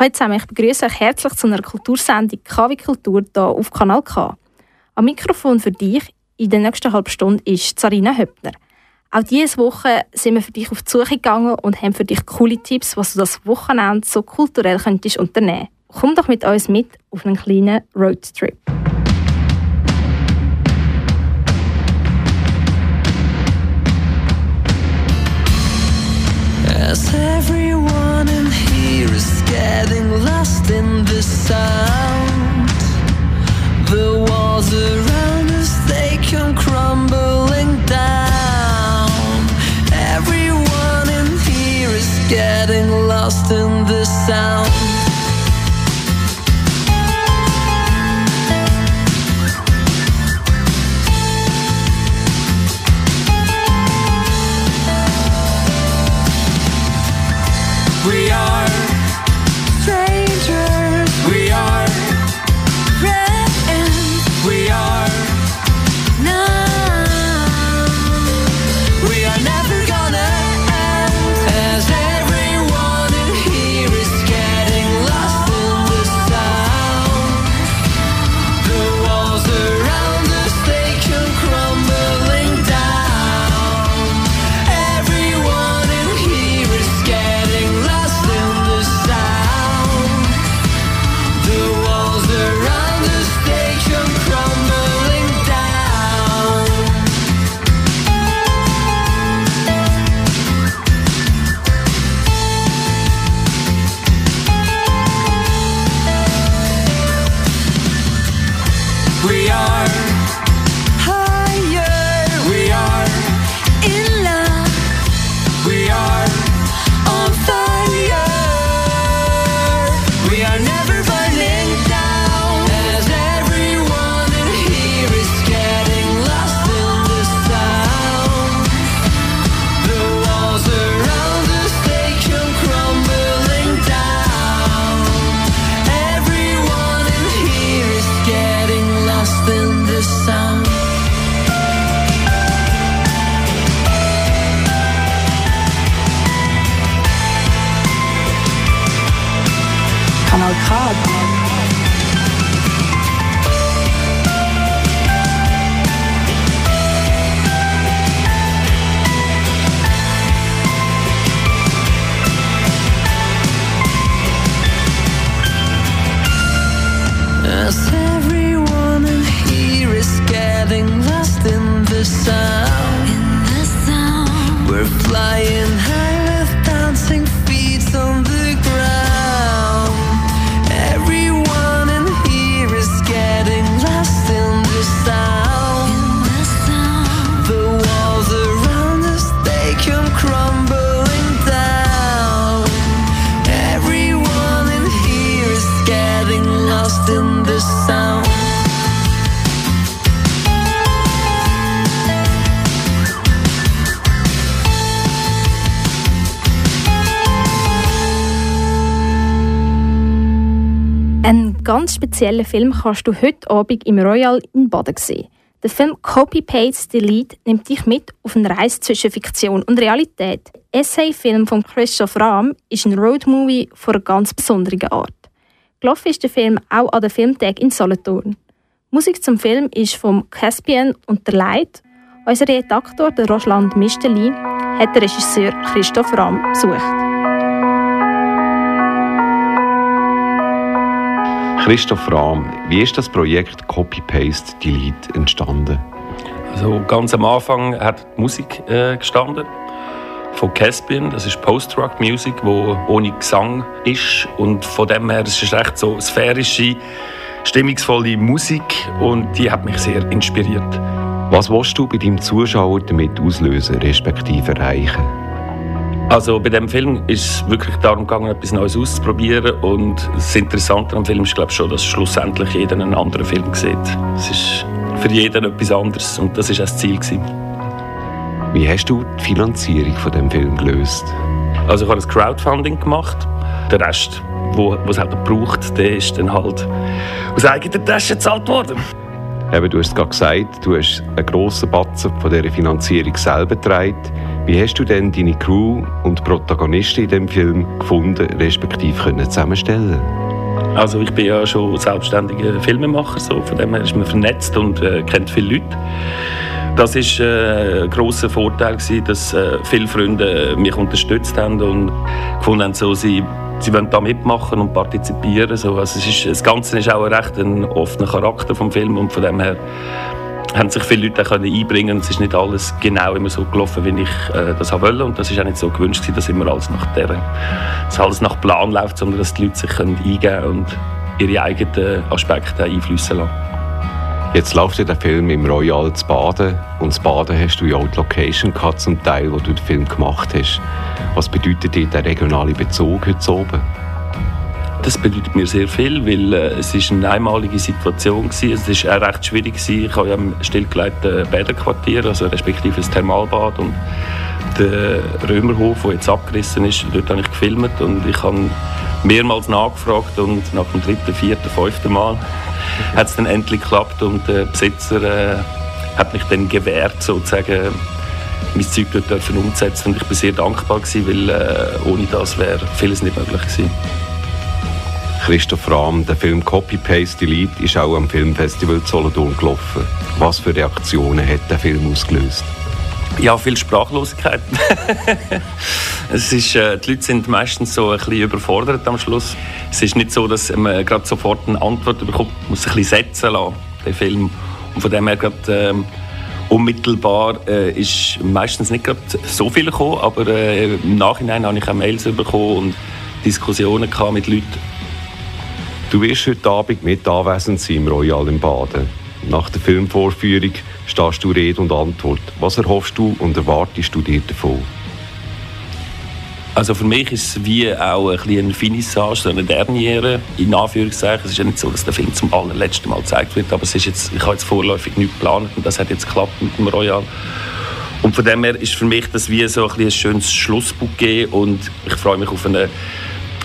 Hallo zusammen, ich begrüße euch herzlich zu einer Kultursendung KW Kultur hier auf Kanal K. Am Mikrofon für dich in der nächsten halben Stunde ist Sarina Höppner. Auch diese Woche sind wir für dich auf die Suche gegangen und haben für dich coole Tipps, was du das Wochenende so kulturell könntest unternehmen. Komm doch mit uns mit auf einen kleinen Roadtrip. Getting lost in the sound, the walls around us they come crumbling down. Everyone in here is getting lost in the sound. stars the sun. Speziellen Film kannst du heute Abend im Royal in Baden sehen. Der Film Copy Paste Delete nimmt dich mit auf eine Reise zwischen Fiktion und Realität. Essay-Film von Christoph Rahm ist ein Roadmovie von einer ganz besonderen Art. Gelaufen ist der Film auch an der Filmtag in Solothurn. Musik zum Film ist vom Caspian und der Leid. Unser Redaktor, der Roland Misteli, hat den Regisseur Christoph Rahm besucht. Christoph Rahm, wie ist das Projekt Copy Paste Delete entstanden? Also ganz am Anfang hat die Musik äh, gestanden von Caspian. Das ist Post-Rock-Musik, wo ohne Gesang ist und von dem her es ist recht so sphärische, stimmungsvolle Musik und die hat mich sehr inspiriert. Was willst du bei deinem Zuschauer damit auslösen, respektive erreichen? Also bei dem Film ist es wirklich darum gegangen, etwas Neues auszuprobieren und das Interessante am Film ist glaube ich schon, dass schlussendlich jeder einen anderen Film sieht. Es ist für jeden etwas anderes und das ist auch das Ziel gewesen. Wie hast du die Finanzierung von dem Film gelöst? Also ich habe ein Crowdfunding gemacht. Der Rest, wo, was halt braucht, der ist dann halt aus eigener Tasche gezahlt worden. Eben, du hast es gerade gesagt, du hast einen grossen Batzen von dieser Finanzierung selber getragen. Wie hast du denn deine Crew und Protagonisten in dem Film gefunden, respektive können zusammenstellen? Also ich bin ja schon selbstständiger Filmemacher, so. von dem her ist man vernetzt und äh, kennt viele Leute. Das war äh, ein grosser Vorteil, gewesen, dass äh, viele Freunde mich unterstützt haben und gefunden haben, so, sie, sie wollen da mitmachen und partizipieren. So. Also es ist, das Ganze ist auch ein recht ein offener Charakter vom Film und von dem her haben sich viele Leute können einbringen Es ist nicht alles genau immer so gelaufen, wie ich äh, das wollte. Und das ist auch nicht so gewünscht, dass immer alles nach, der, dass alles nach Plan läuft, sondern dass die Leute sich können eingeben und ihre eigenen Aspekte einfließen lassen. Jetzt läuft ja der Film im Royal zu Baden. Und zu Baden hast du ja auch die Location gehabt, zum Teil, wo du den Film gemacht hast. Was bedeutet dir der regionale Bezug heute oben? Das bedeutet mir sehr viel, weil äh, es ist eine einmalige Situation war. Es ist auch recht schwierig. Ich habe ja im stillgelegten Bäderquartier, also respektive das Thermalbad und der Römerhof, der jetzt abgerissen ist, dort habe ich gefilmt und ich habe mehrmals nachgefragt und nach dem dritten, vierten, fünften Mal hat es dann endlich geklappt und der Besitzer äh, hat mich dann gewährt, sozusagen mein Zeug dort umzusetzen und ich bin sehr dankbar gewesen, weil äh, ohne das wäre vieles nicht möglich gewesen. Christoph Rahm, der Film Copy Paste Delete ist auch am Filmfestival Solothurn gelaufen. Was für Reaktionen hat der Film ausgelöst? Ja, viel Sprachlosigkeit. es ist, äh, die Leute sind meistens so ein bisschen überfordert am Schluss. Es ist nicht so, dass man gerade sofort eine Antwort bekommt. Man muss ein bisschen setzen lassen, den Film. Und von dem her gerade, ähm, unmittelbar äh, ist meistens nicht gerade so viel gekommen, aber äh, im Nachhinein habe ich auch Mails bekommen und Diskussionen mit Leuten, Du wirst heute Abend mit anwesend sein im Royal im Baden. Nach der Filmvorführung stehst du Rede und Antwort. Was erhoffst du und erwartest du dir davon? Also für mich ist es wie auch ein eine Finissage, so eine Derniere, in Anführungszeichen. Es ist ja nicht so, dass der Film zum allerletzten Mal gezeigt wird, aber es ist jetzt, ich habe jetzt vorläufig nichts geplant und das hat jetzt geklappt mit dem Royal. Und von dem her ist für mich das wie so ein, ein schönes Schlussbuch und ich freue mich auf eine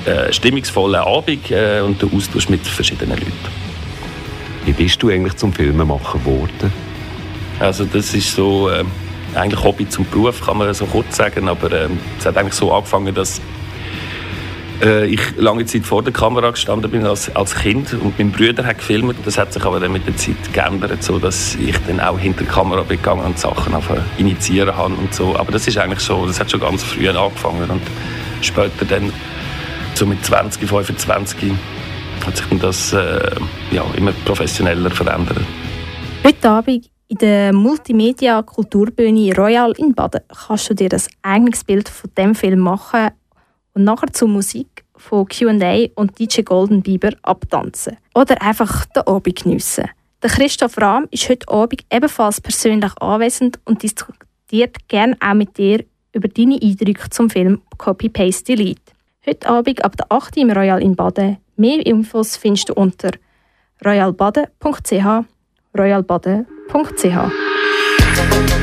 äh, stimmungsvollen Abend äh, und den Austausch mit verschiedenen Leuten. Wie bist du eigentlich zum Filmemacher geworden? Also das ist so äh, eigentlich Hobby zum Beruf, kann man so kurz sagen, aber äh, es hat eigentlich so angefangen, dass äh, ich lange Zeit vor der Kamera gestanden bin als, als Kind und mein Bruder hat gefilmt. Das hat sich aber dann mit der Zeit geändert, so dass ich dann auch hinter der Kamera bin gegangen und Sachen auf initiieren habe und so. Aber das ist eigentlich so, das hat schon ganz früh angefangen und später dann so mit 20, 25 hat sich das äh, ja, immer professioneller verändert. Heute Abend in der Multimedia Kulturbühne Royal in Baden kannst du dir das eigenes Bild von dem Film machen und nachher zur Musik von Q&A und DJ Golden Bieber abtanzen. Oder einfach den Abend geniessen. Der Christoph Rahm ist heute Abend ebenfalls persönlich anwesend und diskutiert gerne auch mit dir über deine Eindrücke zum Film Copy Paste Delete. Heute Abend ab der 8 im Royal in Baden. Mehr Infos findest du unter royalbaden.ch royalbaden.ch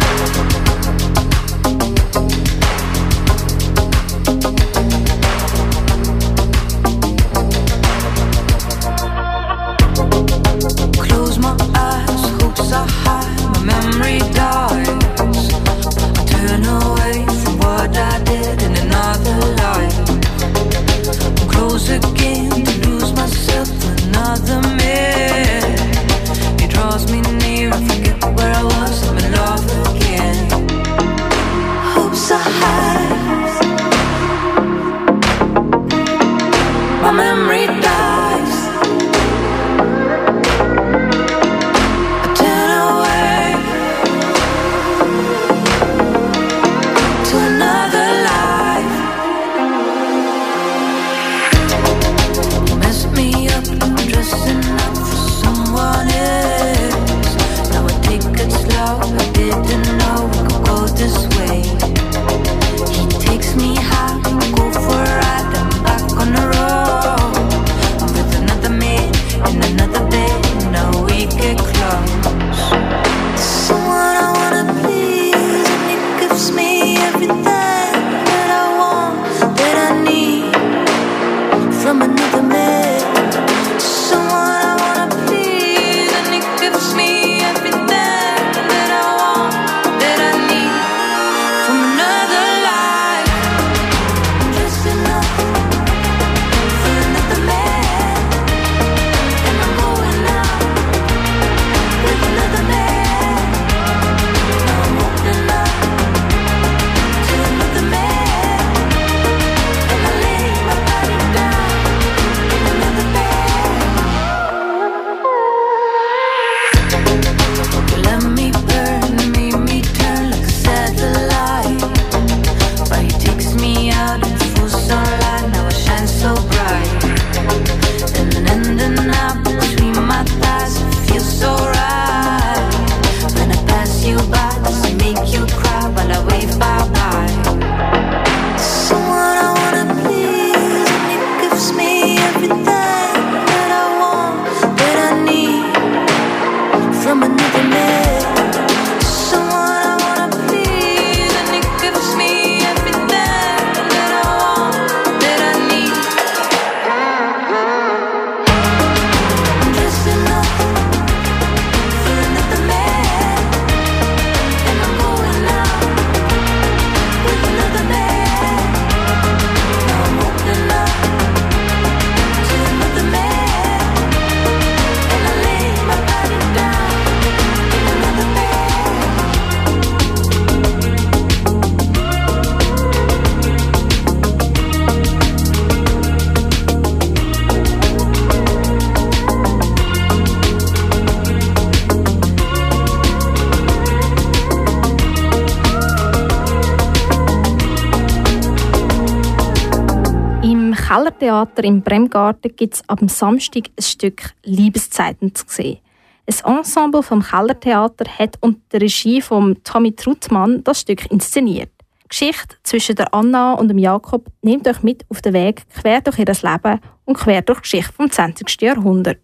Kellertheater im Bremgarten gibt es ab Samstag ein Stück Liebeszeiten zu sehen. Ein Ensemble vom Kellertheater hat unter der Regie von Tommy Truttmann das Stück inszeniert. Die Geschichte zwischen der Anna und dem Jakob nimmt euch mit auf den Weg quer durch ihr Leben und quer durch die Geschichte vom 20. Jahrhundert.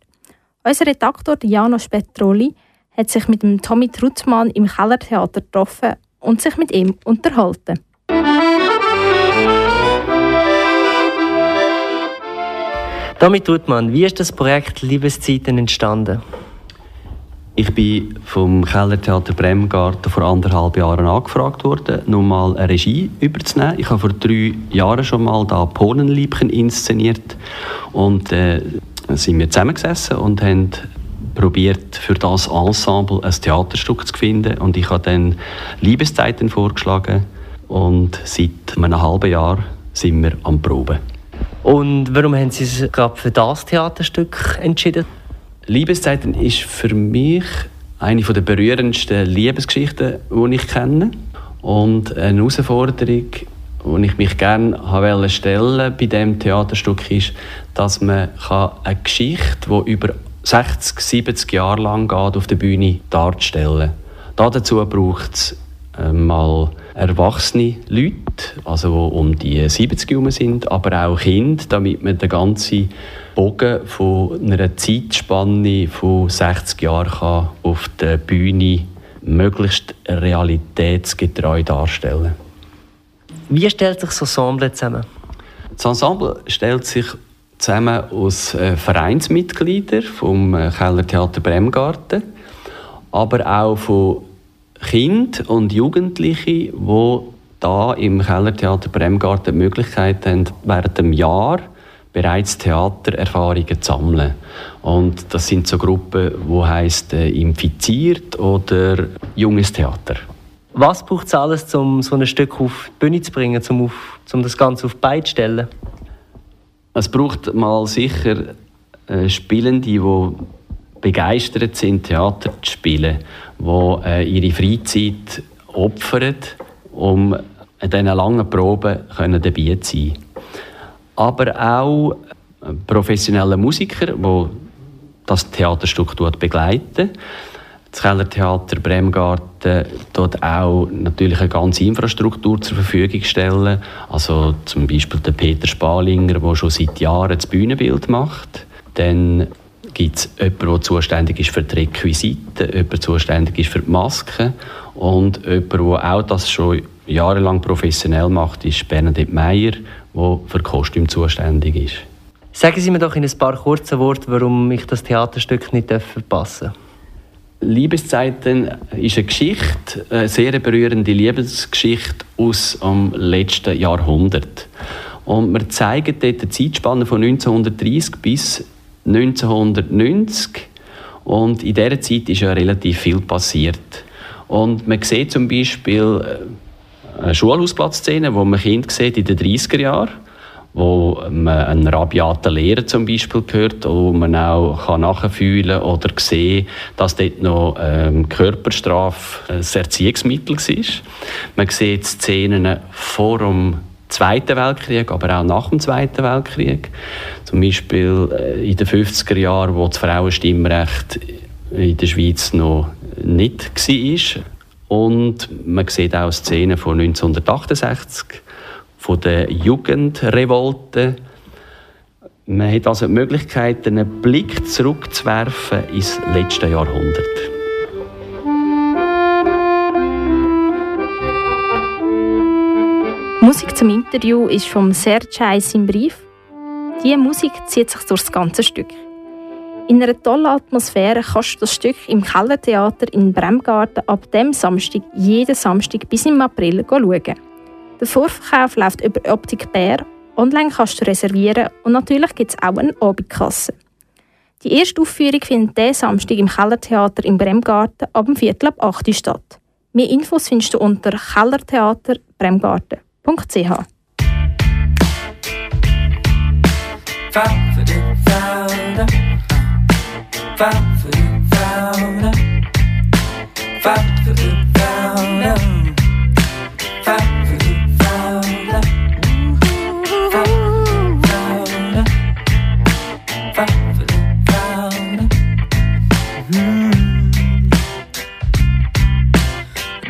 Unser Redaktor Janos Petroli hat sich mit dem Tommy Truttmann im Kellertheater getroffen und sich mit ihm unterhalten. Tommy Truttmann, wie ist das Projekt Liebeszeiten entstanden? Ich bin vom Kellertheater Bremgarten vor anderthalb Jahren angefragt worden, nun mal eine Regie überzunehmen. Ich habe vor drei Jahren schon mal da Polenliebchen inszeniert und äh, sind wir zusammengesessen und haben probiert für das Ensemble ein Theaterstück zu finden und ich habe dann Liebeszeiten vorgeschlagen und seit einem halben Jahr sind wir am Proben. Und warum haben Sie sich gerade für das Theaterstück entschieden? Liebeszeiten ist für mich eine der berührendsten Liebesgeschichten, die ich kenne. Und eine Herausforderung, die ich mich gerne stellen bei diesem Theaterstück ist, dass man eine Geschichte, die über 60, 70 Jahre lang geht, auf der Bühne darstellen kann. Dazu braucht es mal erwachsene Leute, also die um die 70 herum sind, aber auch Kinder, damit man den ganzen Bogen von einer Zeitspanne von 60 Jahren kann auf der Bühne möglichst realitätsgetreu darstellen Wie stellt sich das Ensemble zusammen? Das Ensemble stellt sich zusammen aus äh, Vereinsmitgliedern vom äh, Kellertheater Bremgarten, aber auch von Kindern und Jugendlichen, die da im Kellertheater Bremgarten die Möglichkeit haben, während dem Jahr bereits Theatererfahrungen zu sammeln. Und das sind so Gruppen, die heißt äh, infiziert oder junges Theater. Was braucht es alles, um so ein Stück auf die Bühne zu bringen, um, auf, um das Ganze auf die Beine zu stellen? Es braucht mal sicher äh, Spielende, die begeistert sind, Theater zu spielen, die äh, ihre Freizeit opfern, um an diesen langen Proben dabei zu sein aber auch professionelle Musiker, die das Theaterstück begleiten. Das Kellertheater Bremgarten dort auch natürlich eine ganze Infrastruktur zur Verfügung stellen. Also zum Beispiel der Peter Spalinger, der schon seit Jahren das Bühnenbild macht. Dann gibt es jemanden, der zuständig ist für die Requisiten, jemand, der zuständig ist für die Masken und jemand, der auch das schon jahrelang professionell macht, ist Bernadette Meyer, der für Kostüm zuständig ist. Sagen Sie mir doch in ein paar kurzen Worten, warum ich das Theaterstück nicht verpassen darf. Liebeszeiten ist eine Geschichte, eine sehr berührende Liebesgeschichte aus dem letzten Jahrhundert. Und wir zeigen dort eine Zeitspanne von 1930 bis 1990. Und in dieser Zeit ist ja relativ viel passiert. Und man sieht zum Beispiel äh, eine Schulhausplatzszene, wo man Kinder sieht in den 30er Jahren, wo man einen rabiaten Lehrer zum Beispiel hört, wo man auch nachfühlen oder sehen dass dort noch ähm, Körperstrafe ein Erziehungsmittel war. Man sieht Szenen vor dem Zweiten Weltkrieg, aber auch nach dem Zweiten Weltkrieg. Zum Beispiel äh, in den 50er Jahren, wo das Frauenstimmrecht in der Schweiz noch nicht war. Und man sieht auch Szenen von 1968, von der Jugendrevolte. Man hat also die Möglichkeit, einen Blick zurückzuwerfen ins letzte Jahrhundert. Musik zum Interview ist vom Sergei Brief. Diese Musik zieht sich durch das ganze Stück. In einer tollen Atmosphäre kannst du das Stück im Kellertheater in Bremgarten ab dem Samstag jeden Samstag bis im April schauen. Der Vorverkauf läuft über Optik Bär. Online kannst du reservieren und natürlich gibt es auch eine Abendkasse. Die erste Aufführung findet diesen Samstag im Kellertheater in Bremgarten ab dem Viertel ab 8 Uhr statt. Mehr Infos findest du unter kellertheaterbremgarten.ch. Five www.srf.ch.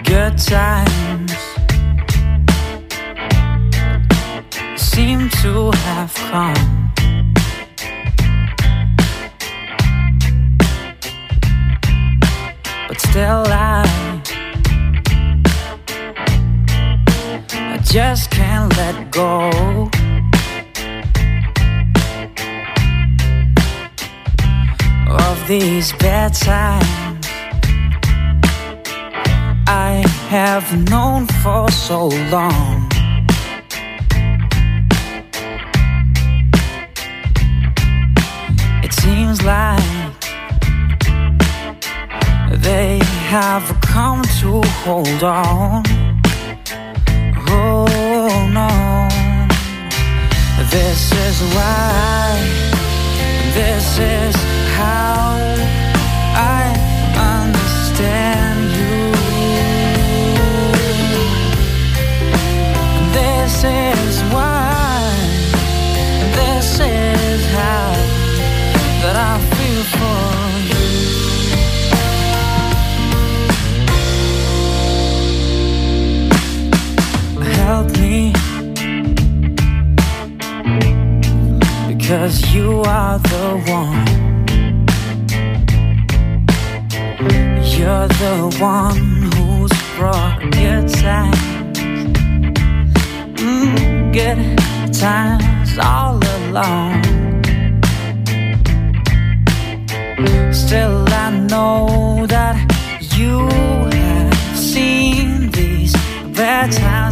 Good time have come. But still, I, I just can't let go. Of these bad times I have known for so long. Seems like they have come to hold on. Oh no, this is why, this is Because you are the one. You're the one who's brought good times. Mm, good times all along. Still, I know that you have seen these bad times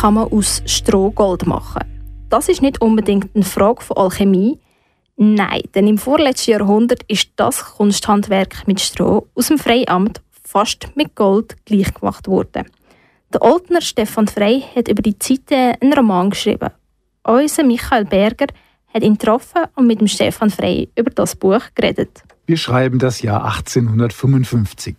kann man aus Stroh Gold machen? Das ist nicht unbedingt eine Frage von Alchemie. Nein, denn im vorletzten Jahrhundert ist das Kunsthandwerk mit Stroh aus dem Freiamt fast mit Gold gleichgemacht worden. Der Oldner Stefan Frey hat über die Zeiten einen Roman geschrieben. Unser Michael Berger hat ihn getroffen und mit dem Stefan Frey über das Buch geredet. Wir schreiben das Jahr 1855.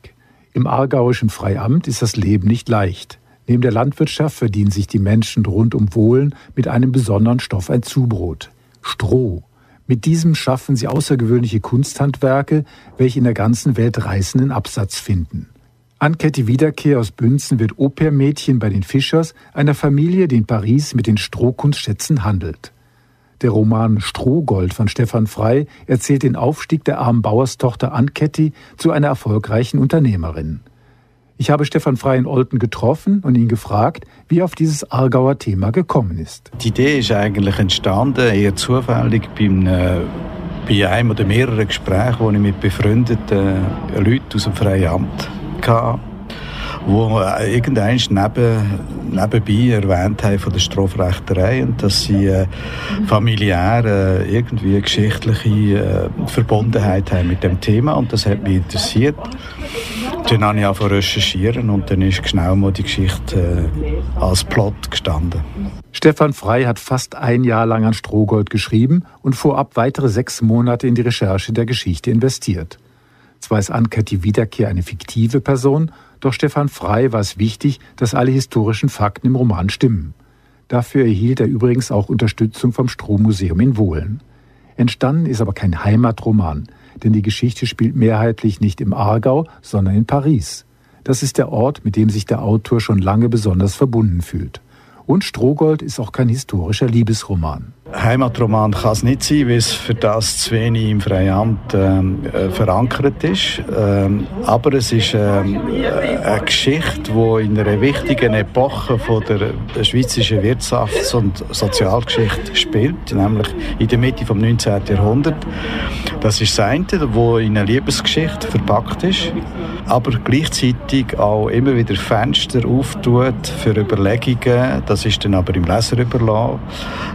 Im aargauischen Freiamt ist das Leben nicht leicht. Neben der Landwirtschaft verdienen sich die Menschen rund um Wohlen mit einem besonderen Stoff ein Zubrot. Stroh. Mit diesem schaffen sie außergewöhnliche Kunsthandwerke, welche in der ganzen Welt reißenden Absatz finden. Ann-Ketty Wiederkehr aus Bünzen wird Au-pair-Mädchen bei den Fischers, einer Familie, die in Paris mit den Strohkunstschätzen handelt. Der Roman Strohgold von Stefan Frey erzählt den Aufstieg der armen Bauerstochter Ann-Ketty zu einer erfolgreichen Unternehmerin. Ich habe Stefan Frey in Olten getroffen und ihn gefragt, wie er auf dieses Aargauer Thema gekommen ist. Die Idee ist eigentlich entstanden, eher zufällig bei einem, bei einem oder mehreren Gesprächen, die ich mit befreundeten Leuten aus dem Freien Amt hatte, wo irgendwann neben, nebenbei erwähnt haben von der Strafrechterei und dass sie äh, familiär äh, irgendwie geschichtliche äh, Verbundenheit haben mit dem Thema und das hat mich interessiert. Dann habe ich angefangen recherchieren und dann ist schnell mal die Geschichte äh, als Plot gestanden. Stefan Frey hat fast ein Jahr lang an Strohgold geschrieben und vorab weitere sechs Monate in die Recherche der Geschichte investiert. Zwar ist Anke die Wiederkehr eine fiktive Person, doch Stefan Frei war es wichtig, dass alle historischen Fakten im Roman stimmen. Dafür erhielt er übrigens auch Unterstützung vom Strohmuseum in Wohlen. Entstanden ist aber kein Heimatroman, denn die Geschichte spielt mehrheitlich nicht im Aargau, sondern in Paris. Das ist der Ort, mit dem sich der Autor schon lange besonders verbunden fühlt. Und Strohgold ist auch kein historischer Liebesroman. Heimatroman kann es nicht sein, weil es für das zu wenig im Freiamt ähm, äh, verankert ist. Ähm, aber es ist ähm, eine Geschichte, die in einer wichtigen Epoche von der schweizerischen Wirtschafts- und Sozialgeschichte spielt, nämlich in der Mitte des 19. Jahrhunderts. Das ist das eine, wo in eine Liebesgeschichte verpackt ist, aber gleichzeitig auch immer wieder Fenster auftut für Überlegungen. Das ist dann aber im Leser überlassen.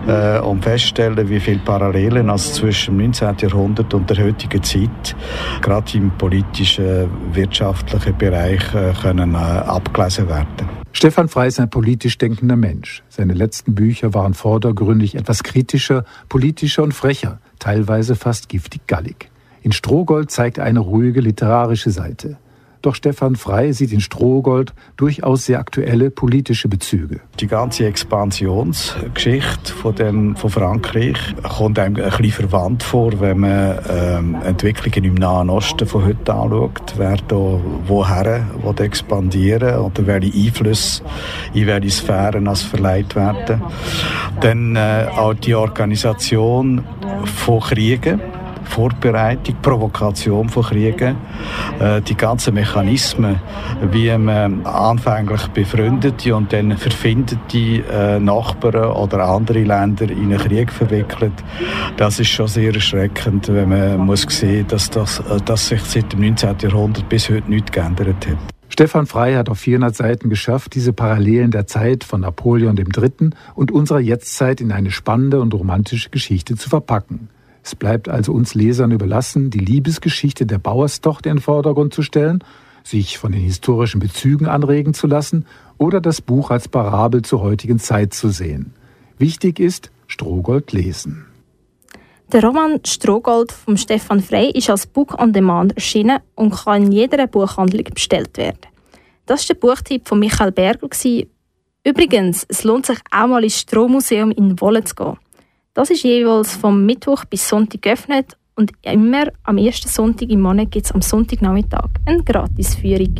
Äh, um feststellen, wie viele Parallelen also zwischen dem 19. Jahrhundert und der heutigen Zeit gerade im politischen, wirtschaftlichen Bereich äh, können äh, abgelesen werden. Stefan Frey ist ein politisch denkender Mensch. Seine letzten Bücher waren vordergründig etwas kritischer, politischer und frecher, teilweise fast giftig gallig. In Strohgold zeigt eine ruhige literarische Seite. Doch Stefan Frey sieht in Strohgold durchaus sehr aktuelle politische Bezüge. Die ganze Expansionsgeschichte von, dem, von Frankreich kommt einem ein bisschen verwandt vor, wenn man ähm, Entwicklungen im Nahen Osten von heute anschaut. Wer da woher will expandieren oder welche Einflüsse in welche Sphären als verleiht werden. Dann äh, auch die Organisation von Kriegen Vorbereitung, Provokation von Kriegen, äh, die ganzen Mechanismen, wie man anfänglich befreundete und dann verfindete äh, Nachbarn oder andere Länder in einen Krieg verwickelt, das ist schon sehr erschreckend, wenn man muss sehen, dass, das, äh, dass sich seit dem 19. Jahrhundert bis heute nichts geändert hat. Stefan Frey hat auf 400 Seiten geschafft, diese Parallelen der Zeit von Napoleon III. und unserer Jetztzeit in eine spannende und romantische Geschichte zu verpacken. Es bleibt also uns Lesern überlassen, die Liebesgeschichte der Bauerstochter in den Vordergrund zu stellen, sich von den historischen Bezügen anregen zu lassen oder das Buch als Parabel zur heutigen Zeit zu sehen. Wichtig ist, Strohgold lesen. Der Roman Strohgold von Stefan Frey ist als Book on Demand erschienen und kann in jeder Buchhandlung bestellt werden. Das war der Buchtipp von Michael Berger. Übrigens, es lohnt sich auch mal ins Strohmuseum in Wolle zu gehen. Das ist jeweils vom Mittwoch bis Sonntag geöffnet und immer am ersten Sonntag im Monat gibt es am Sonntagnachmittag eine Gratisführung.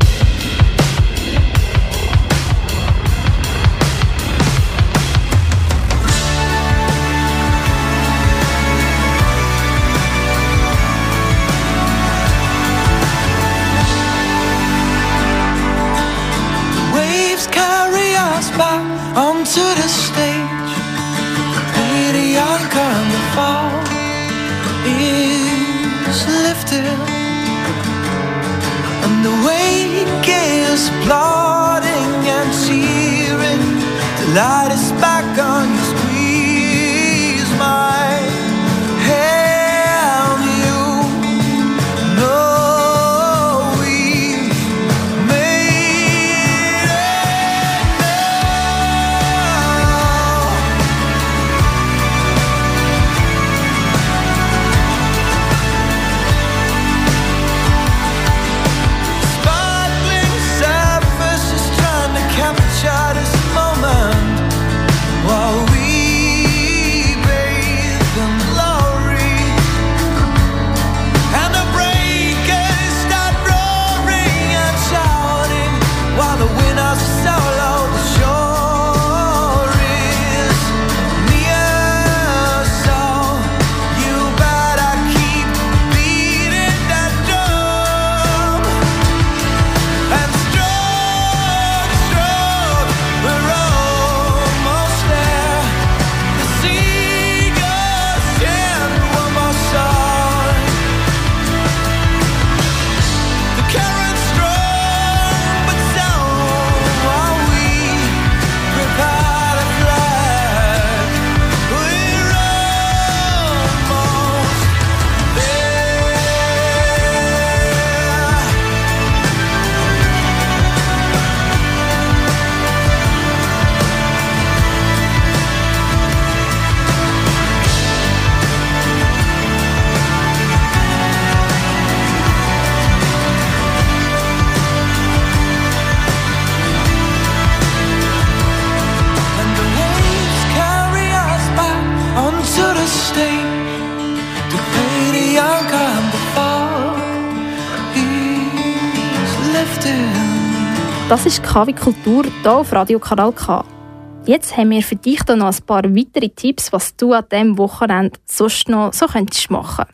life. Das ist KW Kultur hier auf Radio Kanal K. Jetzt haben wir für dich noch ein paar weitere Tipps, was du an diesem Wochenende sonst noch so könntest machen.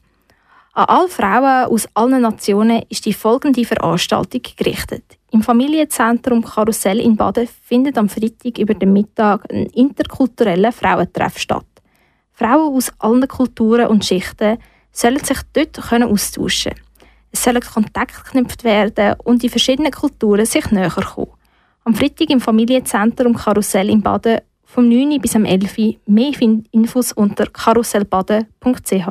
An alle Frauen aus allen Nationen ist die folgende Veranstaltung gerichtet. Im Familienzentrum Karussell in Baden findet am Freitag über den Mittag ein interkultureller Frauentreff statt. Frauen aus allen Kulturen und Schichten sollen sich dort austauschen können. Es sollen Kontakte geknüpft werden und die verschiedenen Kulturen sich näher kommen. Am Freitag im Familienzentrum Karussell in Baden vom 9. bis am 11. Mehr Infos unter karussellbaden.ch.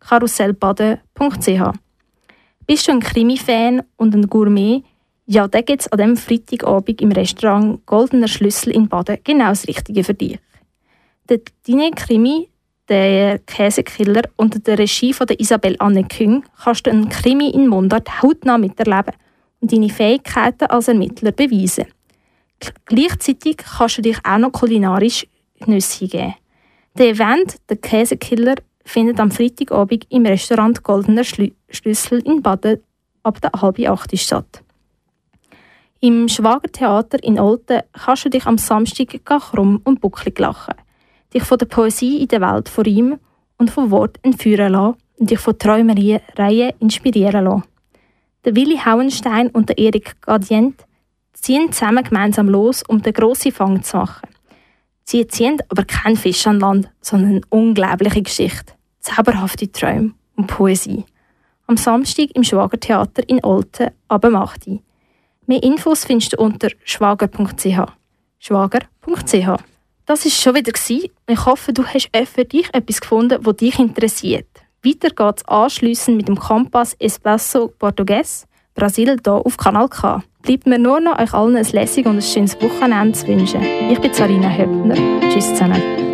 karussellbaden.ch Bist du ein Krimi-Fan und ein Gourmet? Ja, dann gibt es an diesem Freitagabend im Restaurant Goldener Schlüssel in Baden genau das Richtige für dich. Der Dine Krimi der Käsekiller unter der Regie von Isabel Anne Küng kannst du einen Krimi in Mundart hautnah miterleben und deine Fähigkeiten als Ermittler beweisen. Gleichzeitig kannst du dich auch noch kulinarisch Genüsse geben. Der Event, der Käsekiller, findet am Freitagabend im Restaurant Goldener Schlüssel in Baden ab der halben acht statt. Im Schwagertheater in Olten kannst du dich am Samstag krumm und bucklig lachen dich von der Poesie in der Welt von ihm und vom Wort entführen lassen und dich von Träumerien inspirieren lassen. Der Willi Hauenstein und der Erik Gadient ziehen zusammen gemeinsam los, um den grossen Fang zu machen. Sie ziehen aber kein Fisch an Land, sondern eine unglaubliche Geschichte, zauberhafte Träume und Poesie. Am Samstag im Schwagertheater in Olten ab 8 Mehr Infos findest du unter schwager.ch. schwager.ch das ist schon wieder Ich hoffe, du hast für dich etwas gefunden, was dich interessiert. Weiter geht es anschliessend mit dem Kompass Espresso Portugues Brasil hier auf Kanal K. Bleibt mir nur noch euch allen ein lässiges und ein schönes Wochenende zu wünschen. Ich bin Sarina Höppner. Tschüss zusammen.